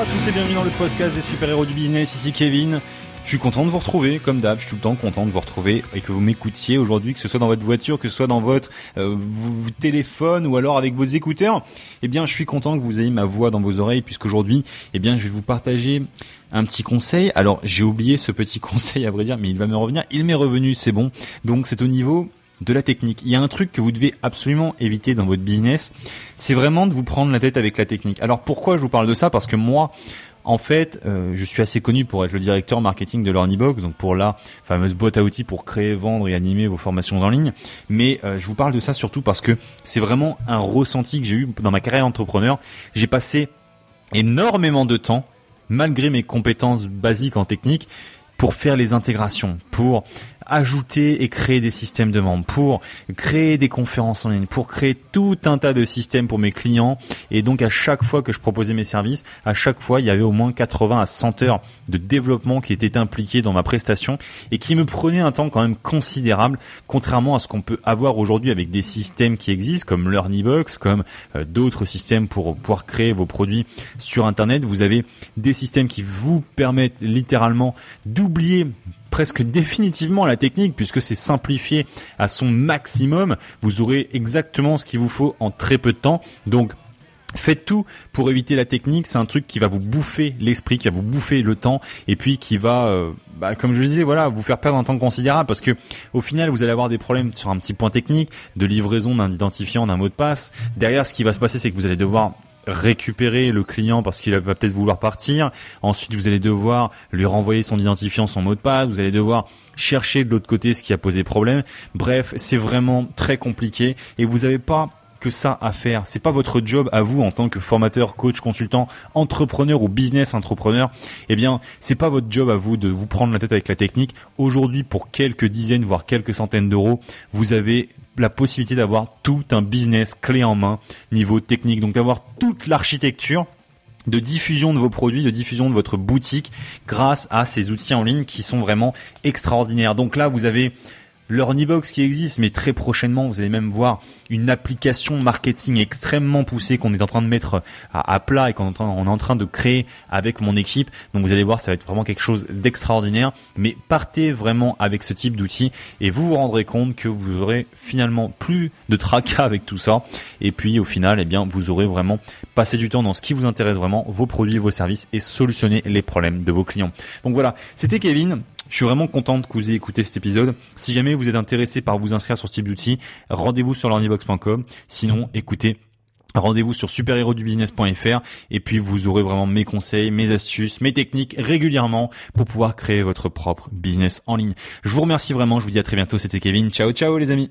à tous et bienvenue dans le podcast des super-héros du business, ici Kevin. Je suis content de vous retrouver, comme d'hab, je suis tout le temps content de vous retrouver et que vous m'écoutiez aujourd'hui, que ce soit dans votre voiture, que ce soit dans votre euh, téléphone ou alors avec vos écouteurs. Eh bien, je suis content que vous ayez ma voix dans vos oreilles puisqu'aujourd'hui, eh bien, je vais vous partager un petit conseil. Alors, j'ai oublié ce petit conseil à vrai dire, mais il va me revenir. Il m'est revenu, c'est bon. Donc, c'est au niveau de la technique. Il y a un truc que vous devez absolument éviter dans votre business, c'est vraiment de vous prendre la tête avec la technique. Alors pourquoi je vous parle de ça? Parce que moi, en fait, euh, je suis assez connu pour être le directeur marketing de l'Ornibox, donc pour la fameuse boîte à outils pour créer, vendre et animer vos formations en ligne. Mais euh, je vous parle de ça surtout parce que c'est vraiment un ressenti que j'ai eu dans ma carrière d'entrepreneur. J'ai passé énormément de temps, malgré mes compétences basiques en technique, pour faire les intégrations, pour ajouter et créer des systèmes de membres, pour créer des conférences en ligne, pour créer tout un tas de systèmes pour mes clients. Et donc à chaque fois que je proposais mes services, à chaque fois il y avait au moins 80 à 100 heures de développement qui étaient impliquées dans ma prestation et qui me prenaient un temps quand même considérable, contrairement à ce qu'on peut avoir aujourd'hui avec des systèmes qui existent comme LearnyBox, comme euh, d'autres systèmes pour pouvoir créer vos produits sur Internet. Vous avez des systèmes qui vous permettent littéralement d'oublier presque définitivement la technique puisque c'est simplifié à son maximum. Vous aurez exactement ce qu'il vous faut en très peu de temps. Donc Faites tout pour éviter la technique. C'est un truc qui va vous bouffer l'esprit, qui va vous bouffer le temps, et puis qui va, euh, bah, comme je le disais, voilà, vous faire perdre un temps considérable, parce que au final, vous allez avoir des problèmes sur un petit point technique de livraison d'un identifiant, d'un mot de passe. Derrière, ce qui va se passer, c'est que vous allez devoir récupérer le client parce qu'il va peut-être vouloir partir. Ensuite, vous allez devoir lui renvoyer son identifiant, son mot de passe. Vous allez devoir chercher de l'autre côté ce qui a posé problème. Bref, c'est vraiment très compliqué et vous n'avez pas que ça à faire. C'est pas votre job à vous en tant que formateur, coach, consultant, entrepreneur ou business entrepreneur. Eh bien, c'est pas votre job à vous de vous prendre la tête avec la technique. Aujourd'hui, pour quelques dizaines, voire quelques centaines d'euros, vous avez la possibilité d'avoir tout un business clé en main niveau technique. Donc d'avoir toute l'architecture de diffusion de vos produits, de diffusion de votre boutique grâce à ces outils en ligne qui sont vraiment extraordinaires. Donc là, vous avez leur Nibox qui existe, mais très prochainement, vous allez même voir une application marketing extrêmement poussée qu'on est en train de mettre à, plat et qu'on est, en train de créer avec mon équipe. Donc vous allez voir, ça va être vraiment quelque chose d'extraordinaire. Mais partez vraiment avec ce type d'outils et vous vous rendrez compte que vous aurez finalement plus de tracas avec tout ça. Et puis au final, eh bien, vous aurez vraiment passé du temps dans ce qui vous intéresse vraiment, vos produits, vos services et solutionner les problèmes de vos clients. Donc voilà, c'était Kevin. Je suis vraiment content que vous ayez écouté cet épisode. Si jamais vous êtes intéressé par vous inscrire sur type d'outil, rendez-vous sur l'ornibox.com. Sinon, écoutez, Rendez-vous sur superhérodubusiness.fr et puis vous aurez vraiment mes conseils, mes astuces, mes techniques régulièrement pour pouvoir créer votre propre business en ligne. Je vous remercie vraiment, je vous dis à très bientôt, c'était Kevin. Ciao ciao les amis